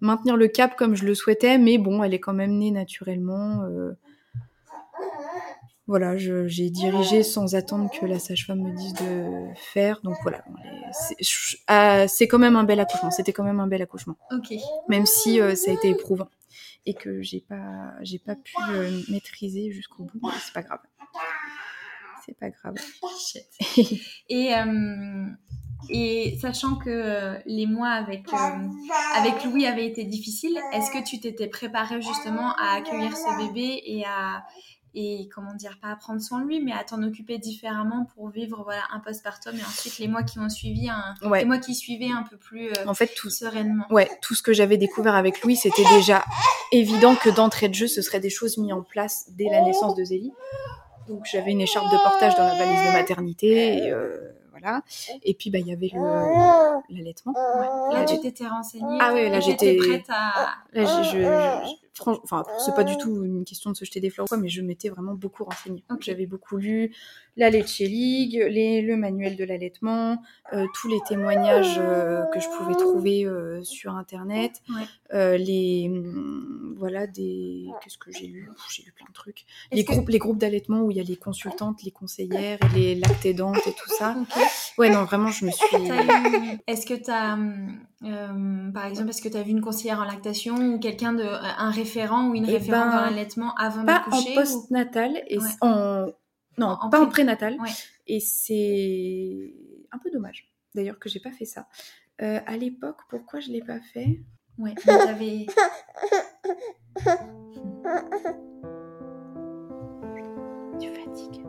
maintenir le cap comme je le souhaitais, mais bon, elle est quand même née naturellement. euh. Voilà, j'ai dirigé sans attendre que la sage-femme me dise de faire. Donc voilà, les- c'est quand même un bel accouchement. C'était quand même un bel accouchement, Ok. même si euh, ça a été éprouvant et que j'ai pas, j'ai pas pu euh, maîtriser jusqu'au bout. Mais c'est pas grave. C'est pas grave. Et, euh, et sachant que les mois avec, avec Louis avaient été difficiles, est-ce que tu t'étais préparée justement à accueillir ce bébé et à et comment dire pas à prendre soin de lui mais à t'en occuper différemment pour vivre voilà un postpartum et ensuite les mois qui ont suivi un, Ouais. les mois qui suivaient un peu plus euh, En fait, tout, sereinement ouais, tout ce que j'avais découvert avec Louis, c'était déjà évident que d'entrée de jeu, ce seraient des choses mises en place dès la naissance de Zélie. Donc j'avais une écharpe de portage dans la valise de maternité, et euh, voilà. Et puis bah il y avait le- l'allaitement. Ouais. là tu t'étais renseignée Ah ouais, là, j'étais- prête à Là, je, je- je- franch- enfin, c'est pas du tout une question de se jeter des fleurs ou quoi, mais je m'étais vraiment beaucoup renseignée. Ok. J'avais beaucoup lu la Leche League, les, le manuel de l'allaitement, euh, tous les témoignages euh, que je pouvais trouver euh, sur internet, Ouais. les hum, voilà des qu'est-ce que j'ai lu? J'ai lu plein de trucs. Les que- groupes, les groupes d'allaitement où il y a les consultantes, les conseillères, et les lactédantes et tout ça. Ouais, non, vraiment, je me suis. T'as Est-ce que tu as, par exemple, est-ce que tu as vu une conseillère en lactation ou quelqu'un de, un référent ou une Eh référente ben, dans l'allaitement avant pas d'accoucher en ou- post-natal et Ouais. en non En- en pas en pré- prénatal. Ouais. et c'est un peu dommage d'ailleurs que j'ai pas fait ça. Euh, à l'époque pourquoi je l'ai pas fait? Ouais, mais t'avais- tu fatigues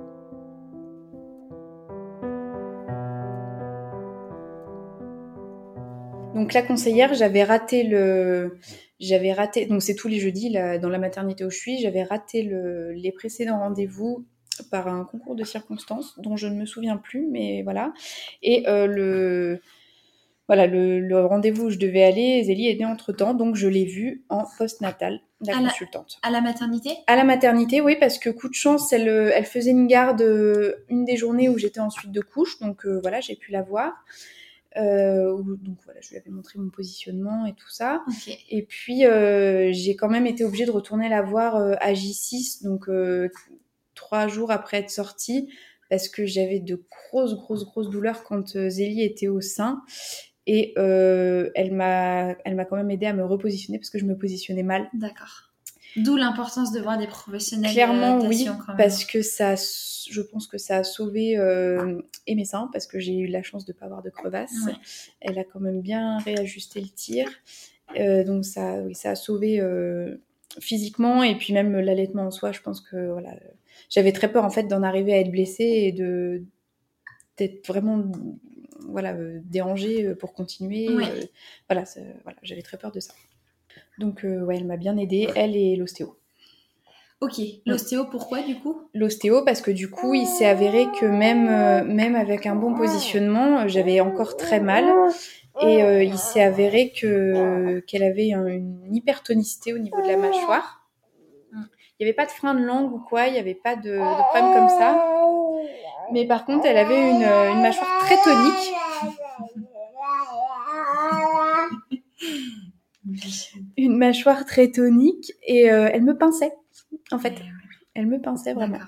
donc la conseillère j'avais raté le j'avais raté donc c'est tous les jeudis là, dans la maternité où je suis j'avais raté le... les précédents rendez-vous par un concours de circonstances dont je ne me souviens plus mais voilà et euh, le voilà, le, rendez-vous où je devais aller, Zélie est née entre-temps, donc je l'ai vue en post-natal, la consultante. à la maternité? À la maternité, oui, parce que coup de chance, elle, elle faisait une garde une des journées où j'étais ensuite de couche, donc voilà, j'ai pu la voir. Donc voilà, je lui avais montré mon positionnement et tout ça. Et puis j'ai quand même été obligée de retourner la voir à J6, donc trois jours après être sortie, parce que j'avais de grosses, grosses, grosses douleurs quand euh, Zélie était au sein. Et euh, elle m'a, elle m'a quand même aidé à me repositionner parce que je me positionnais mal. D'accord. D'où l'importance de voir des professionnels. Clairement, oui, parce que ça, je pense que ça a sauvé euh, et mes seins parce que j'ai eu la chance de ne pas avoir de crevasse. Elle a quand même bien réajusté le tir, donc ça, oui, ça a sauvé physiquement et puis même l'allaitement en soi. Je pense que voilà, j'avais très peur en fait d'en arriver à être blessée et de d'être vraiment voilà euh, dérangée euh, pour continuer. Euh, voilà, voilà j'avais très peur de ça. Donc ouais, elle m'a bien aidée, elle et l'ostéo. Ok, l'ostéo pourquoi du coup? L'ostéo parce que du coup il s'est avéré que même, même avec un bon positionnement, j'avais encore très mal et il s'est avéré que qu'elle avait une hypertonicité au niveau de la mâchoire. Il n'y avait pas de frein de langue ou quoi, il n'y avait pas de, de, problème comme ça. Mais par contre, elle avait une, une mâchoire très tonique. Une mâchoire très tonique et euh, elle me pinçait, en fait. Elle me pinçait vraiment.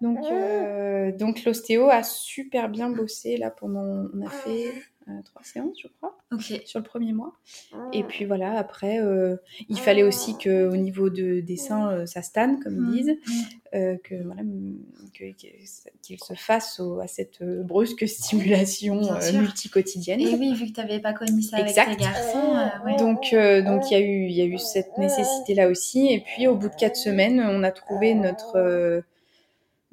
Donc, euh, donc l'ostéo a super bien bossé là pendant. On a fait euh, trois séances, je crois, sur le premier mois. Et ah. puis voilà, après, euh, il fallait aussi que au niveau de, des seins, euh, ça stanne, comme ils mmh. disent, mmh. que voilà, qu'il se fasse à cette brusque stimulation multicotidienne. Et oui, vu que tu n'avais pas connu ça avec tes garçons. Donc, donc il y a eu, il y a eu cette nécessité là aussi. Et puis au bout de quatre semaines, on a trouvé notre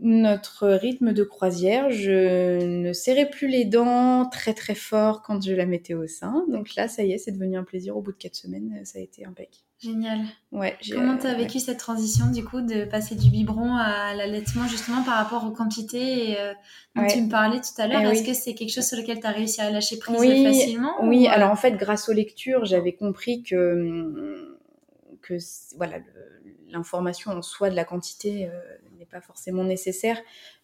notre rythme de croisière. Je ne serrais plus les dents très très fort quand je la mettais au sein. Donc là, ça y est, c'est devenu un plaisir. Au bout de quatre semaines, ça a été impeccable. Génial. Ouais. Comment tu as vécu cette transition du coup de passer du biberon à l'allaitement justement par rapport aux quantités et, euh, dont tu me parlais tout à l'heure? Eh Est-ce que c'est quelque chose sur lequel tu as réussi à lâcher prise facilement Oui, alors en fait, grâce aux lectures, j'avais compris que, que voilà, l'information en soi de la quantité euh, pas forcément nécessaire,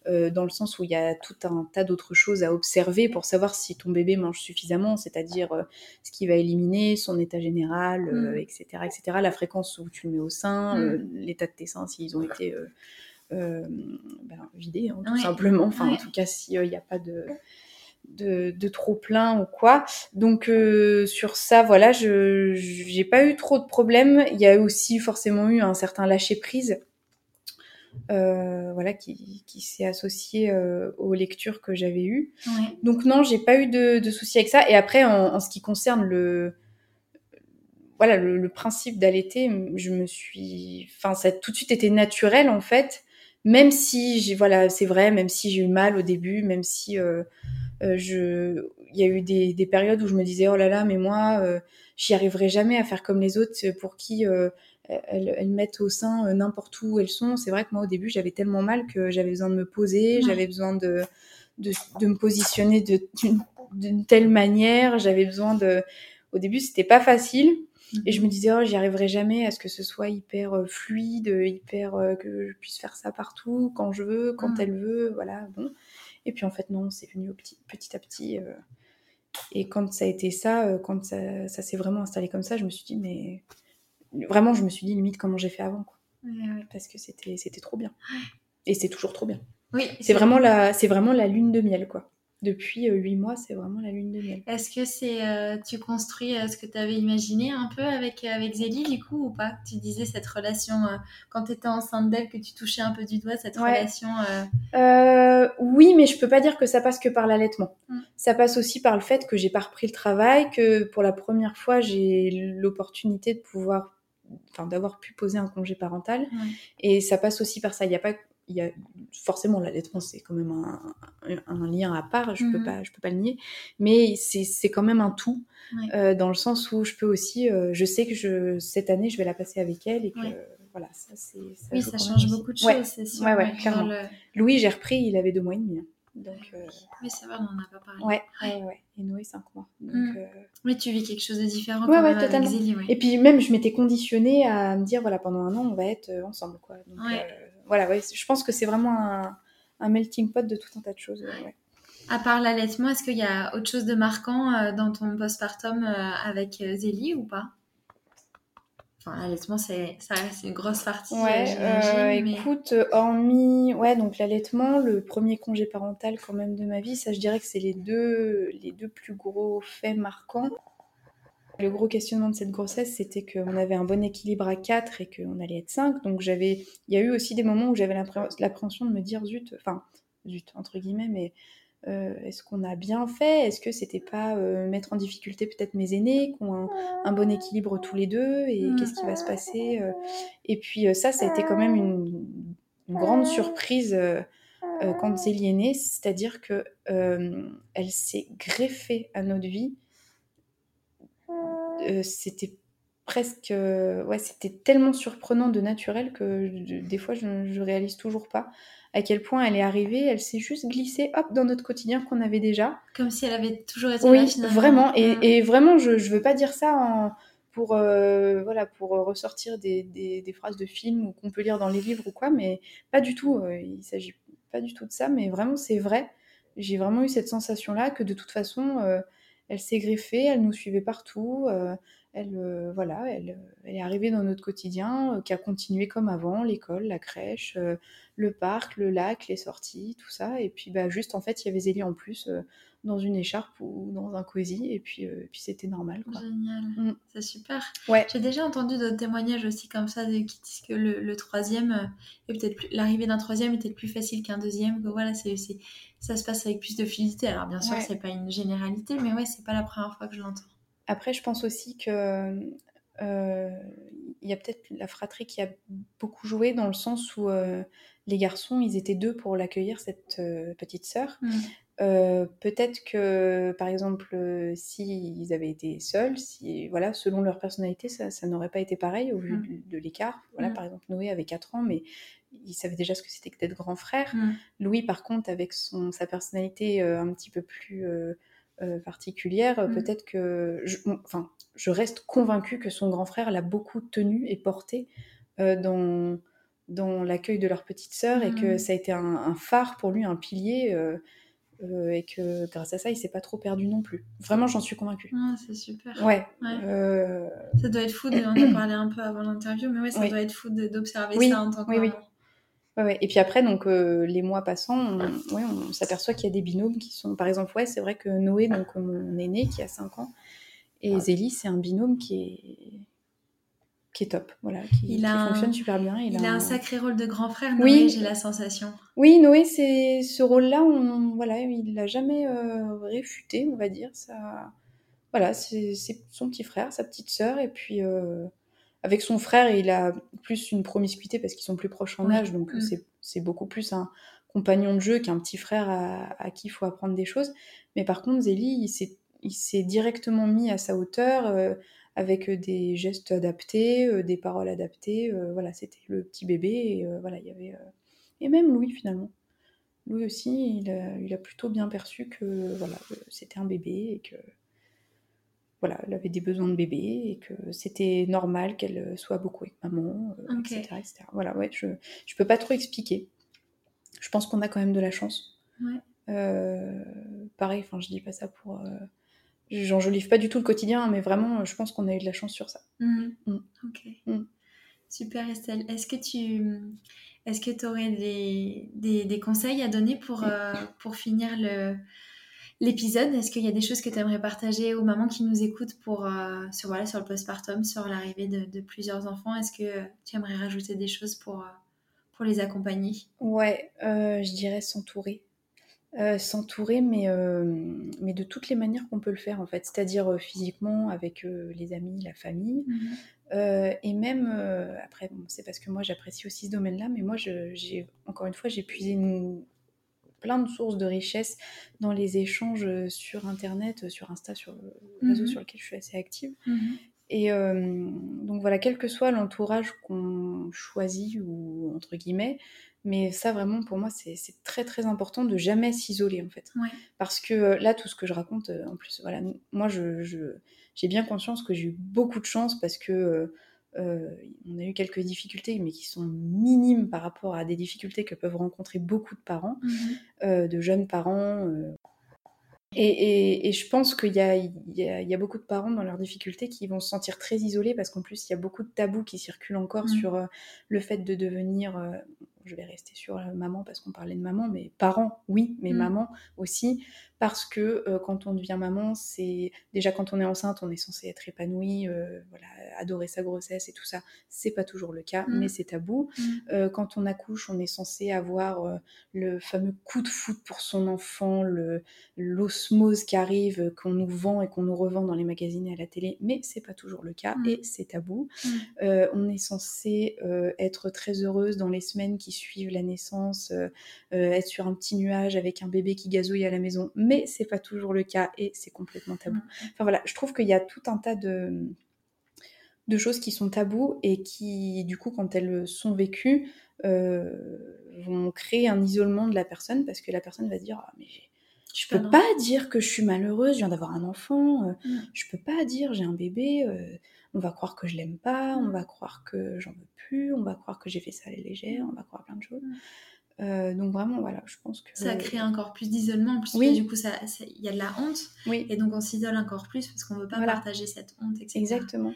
euh, dans le sens où il y a tout un tas d'autres choses à observer pour savoir si ton bébé mange suffisamment, c'est-à-dire euh, ce qu'il va éliminer, son état général, etc., mm. etc., la fréquence où tu le mets au sein, mm. l'état de tes seins, s'ils ont été ben, vidés, hein, tout simplement. Enfin, en tout cas, s'il n'y a pas de de, trop plein ou quoi. Donc euh, sur ça, voilà, je j'ai pas eu trop de problèmes. Il y a aussi forcément eu un certain lâcher prise, euh, voilà, qui, qui s'est associé euh, aux lectures que j'avais eues. Donc non, j'ai pas eu de, de soucis avec ça. Et après, en, ce qui concerne le voilà le, principe d'allaiter, je me suis, enfin ça a tout de suite été naturel en fait. Même si j'ai voilà, c'est vrai, même si j'ai eu mal au début, même si euh, je, il y a eu des, des, périodes où je me disais oh là là, mais moi, j'y arriverai jamais à faire comme les autres pour qui elles, elles, mettent au sein n'importe où elles sont. C'est vrai que moi au début j'avais tellement mal que j'avais besoin de me poser, j'avais besoin de, de, de, me positionner d'une telle manière, j'avais besoin de. Au début c'était pas facile. Et je me disais, oh, j'y arriverai jamais à ce que ce soit hyper fluide, hyper que je puisse faire ça partout, quand je veux, quand elle veut, voilà. Bon. Et puis en fait, non, c'est venu petit, petit à petit. Euh. et quand ça a été ça, euh, quand ça, s'est vraiment installé comme ça, je me suis dit, mais vraiment, je me suis dit limite comment j'ai fait avant. Quoi. Parce que c'était, c'était trop bien. Et c'est toujours trop bien. Oui, c'est vraiment, la, c'est vraiment la lune de miel, quoi depuis euh, huit mois, c'est vraiment la lune de miel. Est-ce que c'est euh, tu construis euh, ce que tu avais imaginé un peu avec avec Zélie du coup ou pas? Tu disais cette relation quand tu étais enceinte d'elle que tu touchais un peu du doigt cette relation. oui, mais je peux pas dire que ça passe que par l'allaitement. Mm. Ça passe aussi par le fait que j'ai pas repris le travail, que pour la première fois j'ai l'opportunité de pouvoir d'avoir pu poser un congé parental. Et ça passe aussi par ça. Il n'y a pas il y a forcément l'allaitement c'est quand même un, un, lien à part. Je peux mhm. pas je peux pas le nier. Mais c'est quand même un tout euh, dans le sens où je peux aussi euh, je sais que je cette année je vais la passer avec elle et que voilà ça c'est oui ça change beaucoup de choses c'est sûr. Ouais, ouais, clairement. Louis j'ai repris il avait deux mois et demi hein. Donc euh, oui ça va on en a pas parlé ouais ouais ouais et Noé cinq mois donc mm. Oui, tu vis quelque chose de différent Ouais, quand ouais, même avec. Zélie, ouais. Et puis même, je m'étais conditionnée à me dire, voilà, pendant un an, on va être euh, ensemble, quoi. Donc, Ouais. euh, voilà, ouais, je pense que c'est vraiment un, un melting pot de tout un tas de choses. euh, ouais. À part l'allaitement, est-ce qu'il y a autre chose de marquant euh, dans ton postpartum euh, avec euh, Zélie ou pas? Enfin, l'allaitement, c'est, ça reste une grosse partie, Ouais, euh, écoute, euh, hormis ouais, donc l'allaitement, le premier congé parental quand même de ma vie, ça je dirais que c'est les deux, les deux plus gros faits marquants. Le gros questionnement de cette grossesse, c'était qu'on avait un bon équilibre à 4 et qu'on allait être 5. Donc j'avais, il y a eu aussi des moments où j'avais l'appréhension de me dire zut, enfin zut entre guillemets, mais euh, est-ce qu'on a bien fait? Est-ce que c'était pas euh, mettre en difficulté peut-être mes aînés qui ont un, un bon équilibre tous les deux? Et Mm. qu'est-ce qui va se passer euh, Et puis ça, ça a été quand même une, une grande surprise euh, euh, quand Zélie est née, c'est-à-dire que elle s'est greffée à notre vie. Euh, c'était presque, ouais, c'était tellement surprenant de naturel que des fois je, je réalise toujours pas à quel point elle est arrivée. Elle s'est juste glissée, hop, dans notre quotidien qu'on avait déjà. Comme si elle avait toujours été là, Oui, finalement. vraiment. Et, et vraiment, je ne veux pas dire ça en- pour, euh, voilà, pour ressortir des, des- des phrases de films ou qu'on peut lire dans les livres ou quoi, mais pas du tout. euh, il s'agit pas du tout de ça, mais vraiment, c'est vrai. J'ai vraiment eu cette sensation-là que de toute façon, euh, elle s'est greffée, elle nous suivait partout. Euh, elle, euh, voilà, elle, elle est arrivée dans notre quotidien, euh, qui a continué comme avant, l'école, la crèche, euh, le parc, le lac, les sorties, tout ça. Et puis, bah, juste, en fait, il y avait Zélie en plus euh, dans une écharpe ou dans un cosy, et puis, euh, et puis c'était normal, quoi. Génial, Mm. c'est super. Ouais. J'ai déjà entendu d'autres témoignages aussi comme ça de, qui disent que le, le troisième euh, peut-être plus- l'arrivée d'un troisième peut-être plus facile qu'un deuxième. Que voilà, c'est, c'est- ça se passe avec plus de fluidité. Alors bien sûr, Ouais. c'est pas une généralité, mais ouais, c'est pas la première fois que je l'entends. Après, je pense aussi que euh, il y a peut-être la fratrie qui a beaucoup joué dans le sens où euh, les garçons, ils étaient deux pour l'accueillir, cette euh, petite sœur. Mm. Euh, peut-être que, par exemple, s'ils avaient été seuls, si, voilà, selon leur personnalité, ça, ça n'aurait pas été pareil au vu Mm. de, de l'écart. Voilà, Mm. Par exemple, Noé avait 4 ans, mais il savait déjà ce que c'était que d'être grand frère. Louis, par contre, avec son, sa personnalité un petit peu plus euh, particulière, euh, Mm. peut-être que... Je, enfin, je reste convaincue que son grand frère l'a beaucoup tenu et porté euh, dans, dans l'accueil de leur petite sœur et que Mm. ça a été un, un phare pour lui, un pilier, euh, euh, et que grâce à ça, il s'est pas trop perdu non plus. Vraiment, j'en suis convaincue. Ah, c'est super. Ouais. Ouais. euh, Ça doit être fou, de, on en parlait un peu avant l'interview, mais ouais, ça Oui. doit être fou d'observer Oui, ça en tant que oui. Ouais, ouais. Et puis après, donc euh, les mois passant, on, ouais, on s'aperçoit qu'il y a des binômes qui sont, par exemple, ouais, c'est vrai que Noé, donc mon aîné, qui a 5 ans, et Zélie, c'est un binôme qui est qui est top, voilà, qui, Il qui a un- fonctionne super bien. Il, a un sacré rôle de grand frère, Oui. Noé, j'ai la sensation. Oui, Noé, c'est ce rôle-là, on voilà, il l'a jamais euh, réfuté, on va dire. Ça, voilà, c'est c'est son petit frère, sa petite sœur, et puis euh, avec son frère, il a plus une promiscuité parce qu'ils sont plus proches en âge, donc Mm. c'est beaucoup plus un compagnon de jeu qu'un petit frère à, à qui il faut apprendre des choses. Mais par contre, Zélie, il s'est directement mis à sa hauteur. euh, avec des gestes adaptés, euh, des paroles adaptées, euh, voilà, c'était le petit bébé, et euh, voilà, il y avait euh, et même Louis finalement. Louis aussi, il a, il a plutôt bien perçu que voilà, euh, c'était un bébé et que voilà, elle avait des besoins de bébé et que c'était normal qu'elle soit beaucoup avec maman, euh, etc., etc. Voilà, ouais, je je peux pas trop expliquer. Je pense qu'on a quand même de la chance. Ouais. Euh, pareil, enfin, je dis pas ça pour euh, j'enjolive pas du tout le quotidien, mais vraiment, je pense qu'on a eu de la chance sur ça. Mhm. Mm. Ok. Mm. Super Estelle. Est-ce que tu est-ce que aurais des, des, des conseils à donner pour, euh, pour finir le, l'épisode Est-ce qu'il y a des choses que tu aimerais partager aux mamans qui nous écoutent pour, euh, sur, voilà, sur le postpartum, sur l'arrivée de, de plusieurs enfants? Est-ce que tu aimerais rajouter des choses pour, euh, pour les accompagner? Ouais, euh, je dirais s'entourer. Euh, s'entourer, mais, mais de toutes les manières qu'on peut le faire, en fait. C'est-à-dire physiquement, avec les amis, la famille. Euh, et même, après, bon, c'est parce que moi, j'apprécie aussi ce domaine-là, mais moi, je- j'ai encore une fois, j'ai puisé une- plein de sources de richesse dans les échanges euh, sur Internet, euh, sur Insta, sur le réseau Mhm. sur lequel je suis assez active. Mhm. Et euh, donc voilà, quel que soit l'entourage qu'on choisit, ou entre guillemets, Mais ça, vraiment, pour moi, c'est très très important de jamais s'isoler en fait. Ouais. Parce que là, tout ce que je raconte, en plus, voilà, moi, je- j'ai bien conscience que j'ai eu beaucoup de chance parce que euh, on a eu quelques difficultés, mais qui sont minimes par rapport à des difficultés que peuvent rencontrer beaucoup de parents, Mhm. euh, de jeunes parents. euh. Et, et- et je pense qu'il y a, y, y beaucoup de parents dans leurs difficultés qui vont se sentir très isolés parce qu'en plus, il y a beaucoup de tabous qui circulent encore Mm. sur le fait de devenir, je vais rester sur maman parce qu'on parlait de maman, mais parents, oui, mais Mm. maman aussi, parce que euh, quand on devient maman, c'est déjà quand on est enceinte, on est censé être épanoui, euh, voilà, adorer sa grossesse et tout ça. C'est pas toujours le cas, Mm. mais c'est tabou. Mm. Euh, quand on accouche, on est censé avoir le fameux coup de foot pour son enfant, le- l'osmose qui arrive, qu'on nous vend et qu'on nous revend dans les magazines et à la télé, mais c'est pas toujours le cas Mm. et c'est tabou. Mm. On est censé être très heureuse dans les semaines qui suivent la naissance, être sur un petit nuage avec un bébé qui gazouille à la maison, mais c'est pas toujours le cas et c'est complètement tabou. Enfin voilà, je trouve qu'il y a tout un tas de, de choses qui sont tabous et qui, du coup, quand elles sont vécues, euh, vont créer un isolement de la personne parce que la personne va se dire ah, mais je peux pas dire que je suis malheureuse, je viens d'avoir un enfant, euh, Mm. je peux pas dire j'ai un bébé, euh, on va croire que je l'aime pas, on Mm. va croire que j'en veux plus, on va croire que j'ai fait ça à la légère, on va croire plein de choses. Mm. Euh, donc vraiment, voilà, je pense que... Ça crée encore plus d'isolement. En plus, Oui. du coup, ça- ça- il y a de la honte. Oui, Et donc, on s'isole encore plus parce qu'on veut pas Voilà. partager cette honte, etc. exactement.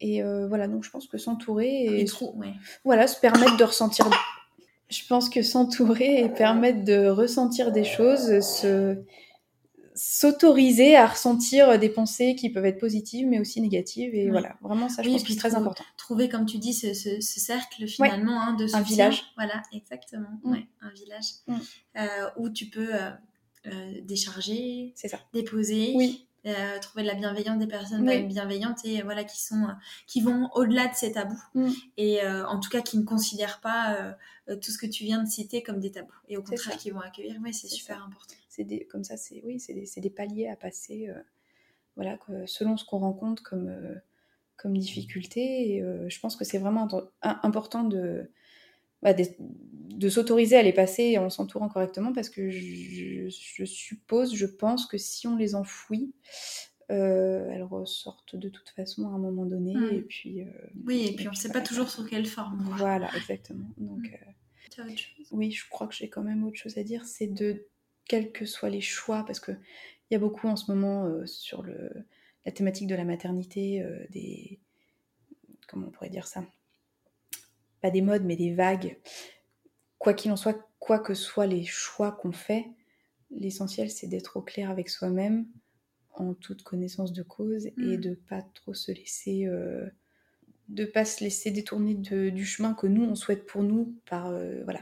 Et euh, voilà, donc je pense que s'entourer et Et trop, ouais. voilà, se permettre de ressentir. Je pense que s'entourer et permettre de ressentir des choses, se s'autoriser à ressentir des pensées qui peuvent être positives mais aussi négatives et voilà vraiment ça je Oui, pense que c'est très important Trouver, comme tu dis, ce, ce- ce cercle finalement hein, de soutien. village. Voilà, exactement. Mm. Ouais, un village Mm. Euh, où tu peux euh, euh, décharger, c'est ça déposer. oui euh, trouver de la bienveillance des personnes Oui. bienveillantes et voilà qui sont qui vont au-delà de ces tabous Mm. et euh, en tout cas qui ne considèrent pas euh, tout ce que tu viens de citer comme des tabous et au contraire qui vont accueillir oui c'est C'est super ça. important c'est des comme ça c'est oui c'est des, c'est des paliers à passer euh, voilà que selon ce qu'on rencontre comme euh, comme difficulté. Et euh, je pense que c'est vraiment important de bah, de, de s'autoriser à les passer en s'entourant correctement parce que je, je suppose je pense que si on les enfouit elles ressortent de toute façon à un moment donné Mm. et puis oui et puis on ne sait pas voilà, toujours sous quelle forme voilà exactement. Donc Mm. euh, Tu as autre chose? oui, je crois que j'ai quand même autre chose à dire, c'est de, quels que soient les choix, parce que il y a beaucoup en ce moment euh, sur le, la thématique de la maternité, euh, des, comment on pourrait dire ça? Pas des modes, mais des vagues. Quoi qu'il en soit, quoi que soient les choix qu'on fait, l'essentiel c'est d'être au clair avec soi-même, en toute connaissance de cause, et Mm. de pas trop se laisser... euh, de pas se laisser détourner de- du chemin que nous on souhaite pour nous par euh, voilà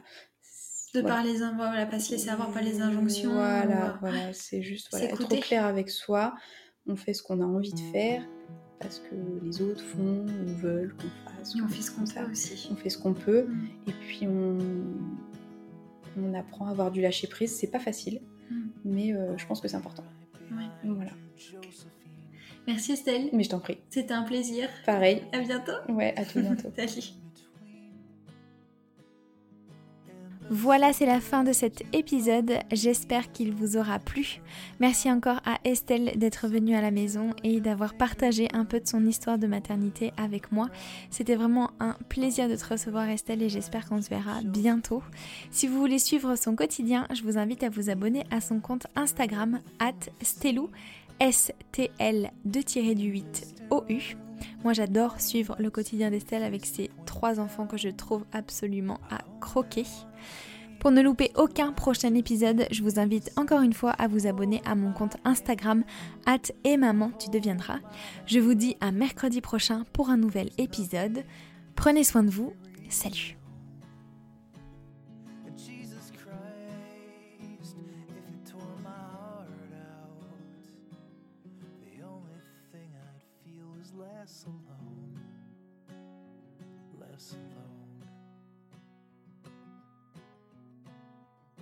de Voilà. par les voilà pas se laisser avoir par les injonctions Voilà, ou, euh, voilà, c'est juste voilà, être au clair avec soi. On fait ce qu'on a envie de faire parce que les autres font ou veulent qu'on fasse. et on fait ce qu'on peut aussi On fait ce qu'on peut Mm. et puis on, on apprend à avoir du lâcher prise. C'est pas facile, Mm. mais euh, je pense que c'est important. Ouais. Voilà. merci Estelle Mais je t'en prie. c'était un plaisir Pareil. à bientôt Ouais, à tout bientôt. salut Voilà, c'est la fin de cet épisode. J'espère qu'il vous aura plu. Merci encore à Estelle d'être venue à la maison et d'avoir partagé un peu de son histoire de maternité avec moi. C'était vraiment un plaisir de te recevoir Estelle et j'espère qu'on se verra bientôt. Si vous voulez suivre son quotidien, je vous invite à vous abonner à son compte Instagram at stelou S-T-L 2-8 OU. Moi j'adore suivre le quotidien d'Estelle avec ses trois enfants que je trouve absolument à croquer. Pour ne louper aucun prochain épisode, je vous invite encore une fois à vous abonner à mon compte Instagram at et maman tu deviendras. Je vous dis à mercredi prochain pour un nouvel épisode. Prenez soin de vous. Salut